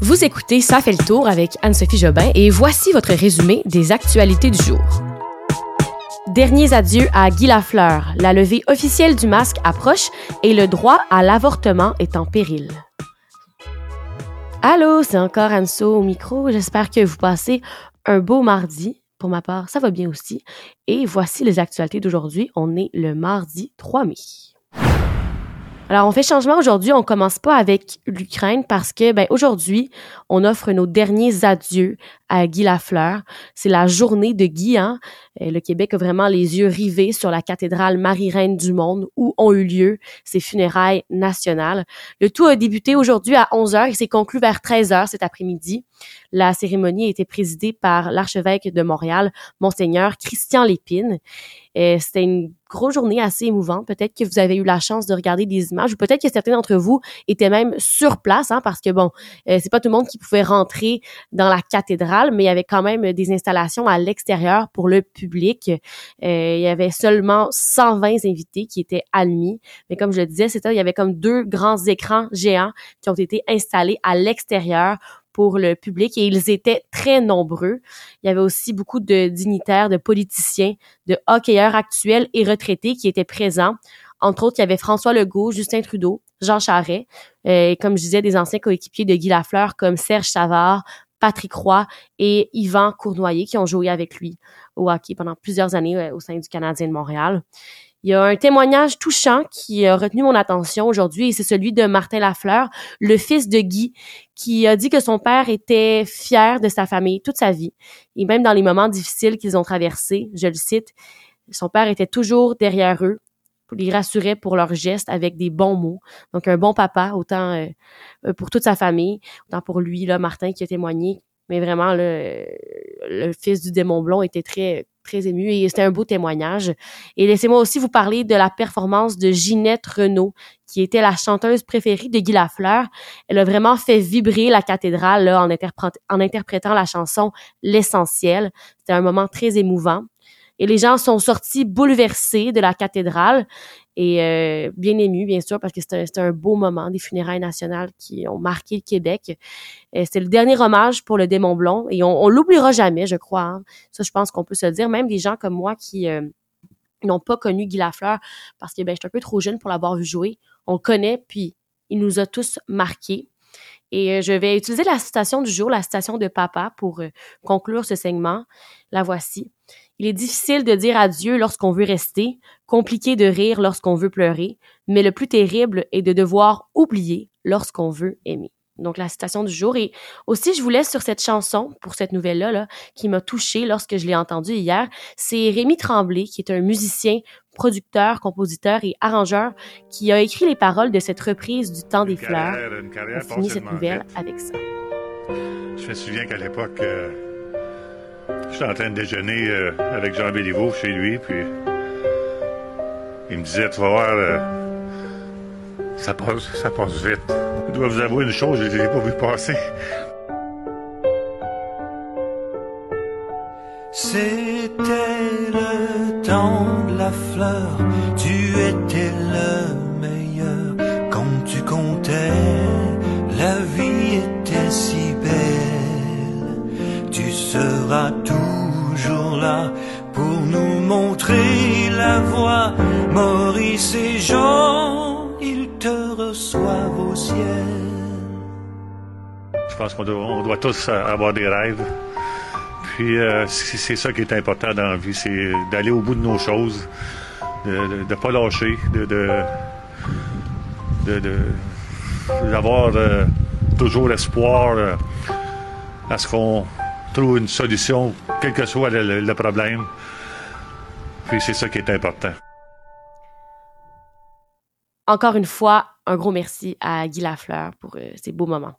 Vous écoutez Ça fait le tour avec Anne-Sophie Jobin et voici votre résumé des actualités du jour. Derniers adieux à Guy Lafleur. La levée officielle du masque approche et le droit à l'avortement est en péril. Allô, c'est encore Anso au micro. J'espère que vous passez un beau mardi. Pour ma part, ça va bien aussi. Et voici les actualités d'aujourd'hui. On est le mardi 3 mai. Alors, on fait changement aujourd'hui. On commence pas avec l'Ukraine parce que, ben, aujourd'hui, on offre nos derniers adieux à Guy Lafleur. C'est la journée de Guy, hein? Le Québec a vraiment les yeux rivés sur la cathédrale Marie-Reine du Monde où ont eu lieu ses funérailles nationales. Le tout a débuté aujourd'hui à 11h et s'est conclu vers 13h cet après-midi. La cérémonie a été présidée par l'archevêque de Montréal, Monseigneur Christian Lépine. C'était une grosse journée assez émouvante. Peut-être que vous avez eu la chance de regarder des images ou peut-être que certains d'entre vous étaient même sur place, hein, parce que bon, euh, c'est pas tout le monde qui pouvait rentrer dans la cathédrale, mais il y avait quand même des installations à l'extérieur pour le public. Euh, il y avait seulement 120 invités qui étaient admis. Mais comme je le disais, c'était il y avait comme deux grands écrans géants qui ont été installés à l'extérieur pour le public et ils étaient très nombreux. Il y avait aussi beaucoup de dignitaires, de politiciens, de hockeyeurs actuels et retraités qui étaient présents. Entre autres, il y avait François Legault, Justin Trudeau, Jean Charest, euh, et comme je disais, des anciens coéquipiers de Guy Lafleur comme Serge Savard, Patrick Roy et Yvan Cournoyer qui ont joué avec lui au hockey pendant plusieurs années euh, au sein du Canadien de Montréal. Il y a un témoignage touchant qui a retenu mon attention aujourd'hui et c'est celui de Martin Lafleur, le fils de Guy, qui a dit que son père était fier de sa famille toute sa vie et même dans les moments difficiles qu'ils ont traversés, je le cite, son père était toujours derrière eux, les rassurait pour leurs gestes avec des bons mots. Donc un bon papa autant euh, pour toute sa famille, autant pour lui là Martin qui a témoigné mais vraiment le, le fils du démon blond était très très ému et c'était un beau témoignage. Et laissez-moi aussi vous parler de la performance de Ginette Renault, qui était la chanteuse préférée de Guy Lafleur. Elle a vraiment fait vibrer la cathédrale là, en, en interprétant la chanson L'essentiel. C'était un moment très émouvant. Et les gens sont sortis bouleversés de la cathédrale et euh, bien émus, bien sûr, parce que c'était un, beau moment des funérailles nationales qui ont marqué le Québec. C'est le dernier hommage pour le démon blond et on, on l'oubliera jamais, je crois. Hein. Ça, je pense qu'on peut se dire. Même des gens comme moi qui euh, n'ont pas connu Guy Lafleur parce que ben, je suis un peu trop jeune pour l'avoir vu jouer. On le connaît, puis il nous a tous marqués. Et euh, je vais utiliser la citation du jour, la citation de papa, pour conclure ce segment. La voici. Il est difficile de dire adieu lorsqu'on veut rester, compliqué de rire lorsqu'on veut pleurer, mais le plus terrible est de devoir oublier lorsqu'on veut aimer. Donc la citation du jour et aussi je vous laisse sur cette chanson pour cette nouvelle là, là qui m'a touchée lorsque je l'ai entendue hier, c'est Rémi Tremblay qui est un musicien, producteur, compositeur et arrangeur qui a écrit les paroles de cette reprise du Temps des fleurs. On finit cette nouvelle avec ça. Je me souviens qu'à l'époque euh, J'étais en train de déjeuner euh, avec Jean Béliveau chez lui, puis il me disait, tu vas voir, euh, ça passe, ça passe vite. Je dois vous avouer une chose, je pas vu passer. C'était le temps de la fleur, tu étais le meilleur quand tu comptais, la vie était si belle, tu seras toujours là pour nous montrer la voie. Maurice et Jean, ciel. Je pense qu'on doit, on doit tous avoir des rêves. Puis euh, c'est ça qui est important dans la vie, c'est d'aller au bout de nos choses, de ne pas lâcher, de, d'avoir euh, toujours l'espoir euh, à ce qu'on trouve une solution, quel que soit le, problème. Puis c'est ça qui est important. Encore une fois, un gros merci à Guy Lafleur pour euh, ces beaux moments.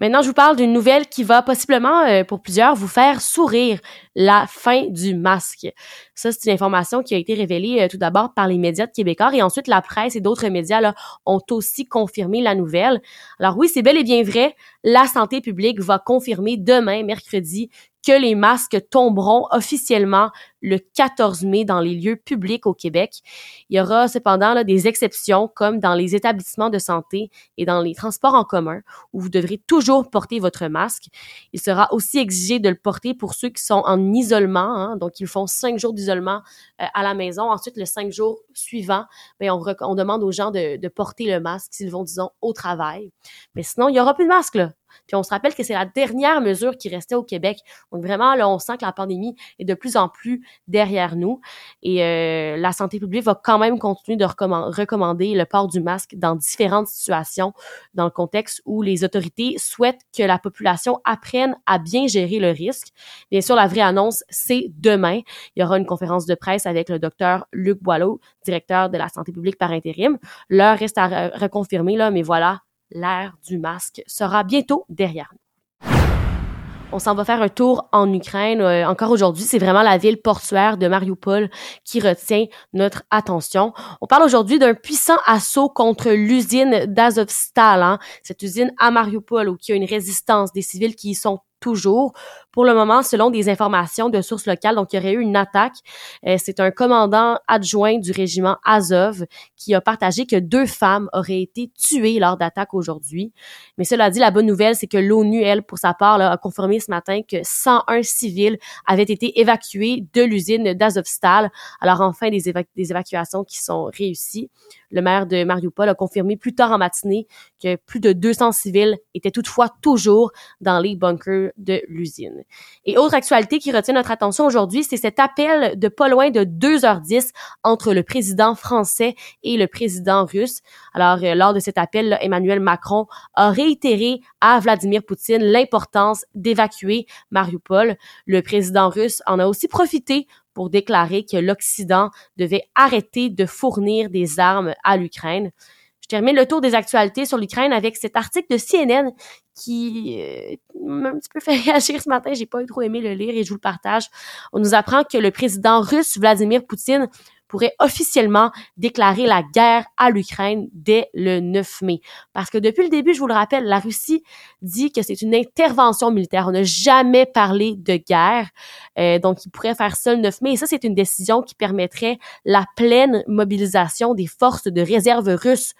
Maintenant, je vous parle d'une nouvelle qui va possiblement, euh, pour plusieurs, vous faire sourire. La fin du masque. Ça, c'est une information qui a été révélée euh, tout d'abord par les médias de Québécois et ensuite la presse et d'autres médias ont aussi confirmé la nouvelle. Alors oui, c'est bel et bien vrai. La santé publique va confirmer demain, mercredi, que les masques tomberont officiellement le 14 mai dans les lieux publics au Québec. Il y aura cependant là, des exceptions comme dans les établissements de santé et dans les transports en commun où vous devrez toujours porter votre masque. Il sera aussi exigé de le porter pour ceux qui sont en isolement, hein, donc ils font cinq jours d'isolement euh, à la maison. Ensuite, le cinq jours suivant, bien, on, demande aux gens de, de porter le masque s'ils vont, disons, au travail. Mais sinon, il y aura plus de masque là. Puis on se rappelle que c'est la dernière mesure qui restait au Québec. Donc vraiment, là, on sent que la pandémie est de plus en plus derrière nous. Et euh, la santé publique va quand même continuer de recommander le port du masque dans différentes situations, dans le contexte où les autorités souhaitent que la population apprenne à bien gérer le risque. Bien sûr, la vraie annonce, c'est demain. Il y aura une conférence de presse avec le docteur Luc Boileau, directeur de la santé publique par intérim. L'heure reste à reconfirmer, là, mais voilà, l'ère du masque sera bientôt derrière nous. On s'en va faire un tour en Ukraine. Euh, encore aujourd'hui, c'est vraiment la ville portuaire de Mariupol qui retient notre attention. On parle aujourd'hui d'un puissant assaut contre l'usine d'Azovstal, hein. cette usine à Mariupol où il y a une résistance des civils qui y sont toujours. Pour le moment, selon des informations de sources locales, donc il y aurait eu une attaque. Euh, c'est un commandant adjoint du régiment Azov qui a partagé que deux femmes auraient été tuées lors d'attaques aujourd'hui. Mais cela dit, la bonne nouvelle, c'est que l'ONU, elle, pour sa part, a confirmé ce matin que 101 civils avaient été évacués de l'usine d'Azovstal. Alors enfin, des, des évacuations qui sont réussies. Le maire de Mariupol a confirmé plus tard en matinée que plus de 200 civils étaient toutefois toujours dans les bunkers de l'usine. Et autre actualité qui retient notre attention aujourd'hui, c'est cet appel de pas loin de 2h10 entre le président français et le président russe. Alors, euh, lors de cet appel, Emmanuel Macron a réitéré à Vladimir Poutine l'importance d'évacuer Mariupol. Le président russe en a aussi profité pour déclarer que l'Occident devait arrêter de fournir des armes à l'Ukraine. Je termine le tour des actualités sur l'Ukraine avec cet article de CNN qui euh, m'a un petit peu fait réagir ce matin. J'ai pas trop aimé le lire et je vous le partage. On nous apprend que le président russe Vladimir Poutine pourrait officiellement déclarer la guerre à l'Ukraine dès le 9 mai. Parce que depuis le début, je vous le rappelle, la Russie dit que c'est une intervention militaire. On n'a jamais parlé de guerre. Euh, donc, il pourrait faire ça le 9 mai. Et ça, c'est une décision qui permettrait la pleine mobilisation des forces de réserve russes.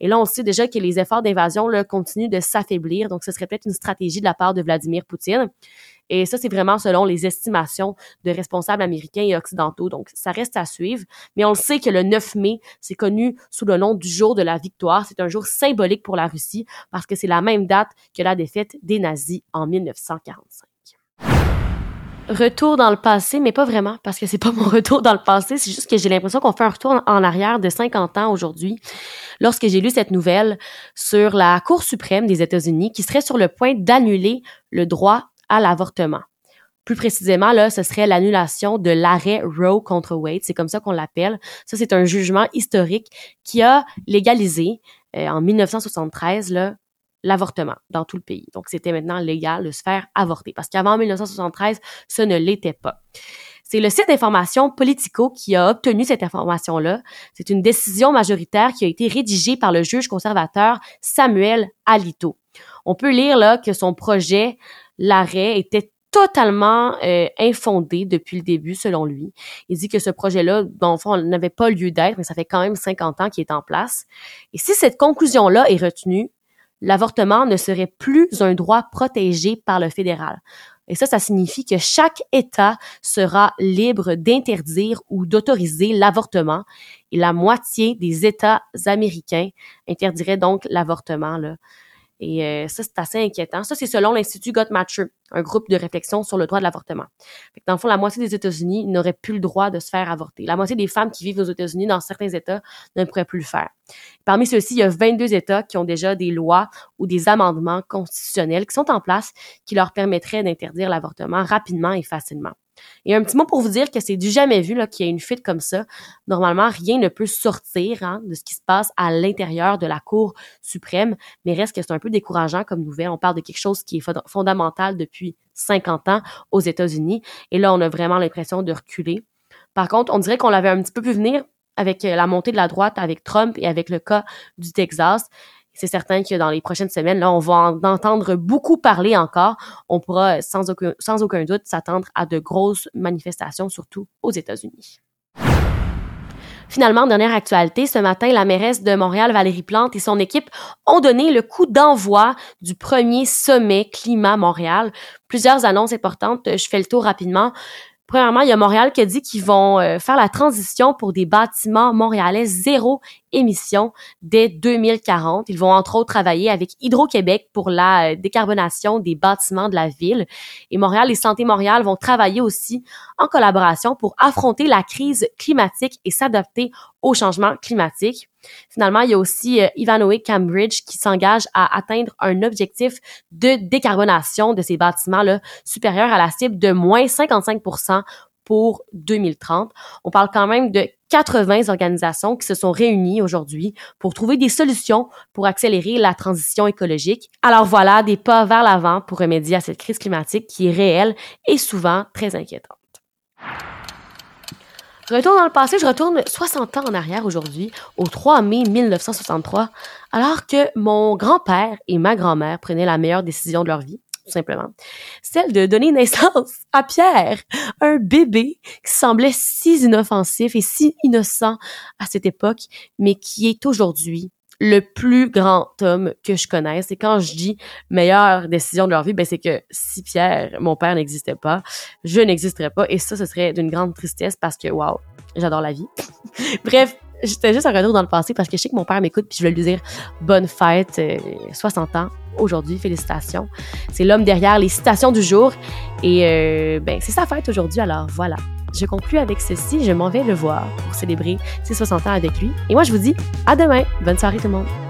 Et là, on sait déjà que les efforts d'invasion continuent de s'affaiblir. Donc, ce serait peut-être une stratégie de la part de Vladimir Poutine. Et ça, c'est vraiment selon les estimations de responsables américains et occidentaux. Donc, ça reste à suivre. Mais on le sait que le 9 mai, c'est connu sous le nom du jour de la victoire. C'est un jour symbolique pour la Russie parce que c'est la même date que la défaite des nazis en 1945 retour dans le passé, mais pas vraiment, parce que c'est pas mon retour dans le passé, c'est juste que j'ai l'impression qu'on fait un retour en arrière de 50 ans aujourd'hui, lorsque j'ai lu cette nouvelle sur la Cour suprême des États-Unis qui serait sur le point d'annuler le droit à l'avortement. Plus précisément, là, ce serait l'annulation de l'arrêt Roe contre Wade. C'est comme ça qu'on l'appelle. Ça, c'est un jugement historique qui a légalisé euh, en 1973 là, l'avortement dans tout le pays. Donc, c'était maintenant légal de se faire avorter. Parce qu'avant 1973, ce ne l'était pas. C'est le site d'information Politico qui a obtenu cette information-là. C'est une décision majoritaire qui a été rédigée par le juge conservateur Samuel Alito. On peut lire là que son projet l'arrêt était totalement euh, infondé depuis le début, selon lui. Il dit que ce projet-là, dans le fond, n'avait pas lieu d'être, mais ça fait quand même 50 ans qu'il est en place. Et si cette conclusion-là est retenue, l'avortement ne serait plus un droit protégé par le fédéral. Et ça, ça signifie que chaque État sera libre d'interdire ou d'autoriser l'avortement et la moitié des États américains interdiraient donc l'avortement. Et euh, ça, c'est assez inquiétant. Ça, c'est selon l'Institut Gottmacher, un groupe de réflexion sur le droit de l'avortement. Dans le fond, la moitié des États-Unis n'auraient plus le droit de se faire avorter. La moitié des femmes qui vivent aux États-Unis dans certains États ne pourraient plus le faire. Parmi ceux-ci, il y a 22 États qui ont déjà des lois ou des amendements constitutionnels qui sont en place qui leur permettraient d'interdire l'avortement rapidement et facilement. Et un petit mot pour vous dire que c'est du jamais vu qu'il y a une fuite comme ça. Normalement, rien ne peut sortir hein, de ce qui se passe à l'intérieur de la Cour suprême, mais reste que c'est un peu décourageant comme nouvelle. On parle de quelque chose qui est fondamental depuis 50 ans aux États-Unis, et là, on a vraiment l'impression de reculer. Par contre, on dirait qu'on l'avait un petit peu pu venir avec la montée de la droite, avec Trump et avec le cas du Texas C'est certain que dans les prochaines semaines, là, on va en entendre beaucoup parler encore. On pourra sans aucun, sans aucun doute s'attendre à de grosses manifestations, surtout aux États-Unis. Finalement, dernière actualité, ce matin, la mairesse de Montréal, Valérie Plante et son équipe ont donné le coup d'envoi du premier sommet Climat Montréal. Plusieurs annonces importantes, je fais le tour rapidement. Premièrement, il y a Montréal qui a dit qu'ils vont euh, faire la transition pour des bâtiments montréalais zéro émission dès 2040. Ils vont entre autres travailler avec Hydro-Québec pour la euh, décarbonation des bâtiments de la ville. Et Montréal et Santé Montréal vont travailler aussi en collaboration pour affronter la crise climatique et s'adapter au changement climatique. Finalement, il y a aussi euh, Ivanhoe Cambridge qui s'engage à atteindre un objectif de décarbonation de ces bâtiments-là supérieur à la cible de moins 55 pour 2030. On parle quand même de 80 organisations qui se sont réunies aujourd'hui pour trouver des solutions pour accélérer la transition écologique. Alors voilà, des pas vers l'avant pour remédier à cette crise climatique qui est réelle et souvent très inquiétante. Retour dans le passé, je retourne 60 ans en arrière aujourd'hui, au 3 mai 1963, alors que mon grand-père et ma grand-mère prenaient la meilleure décision de leur vie, tout simplement, celle de donner naissance à Pierre, un bébé qui semblait si inoffensif et si innocent à cette époque, mais qui est aujourd'hui le plus grand homme que je connaisse. Et quand je dis meilleure décision de leur vie, ben c'est que si Pierre, mon père, n'existait pas, je n'existerais pas. Et ça, ce serait d'une grande tristesse parce que, waouh, j'adore la vie. Bref, j'étais juste un retour dans le passé parce que je sais que mon père m'écoute puis je voulais lui dire bonne fête, 60 euh, ans aujourd'hui, félicitations. C'est l'homme derrière les citations du jour et euh, ben c'est sa fête aujourd'hui alors voilà. Je conclue avec ceci, je m'en vais le voir pour célébrer ses 60 ans avec lui. Et moi je vous dis à demain. Bonne soirée tout le monde.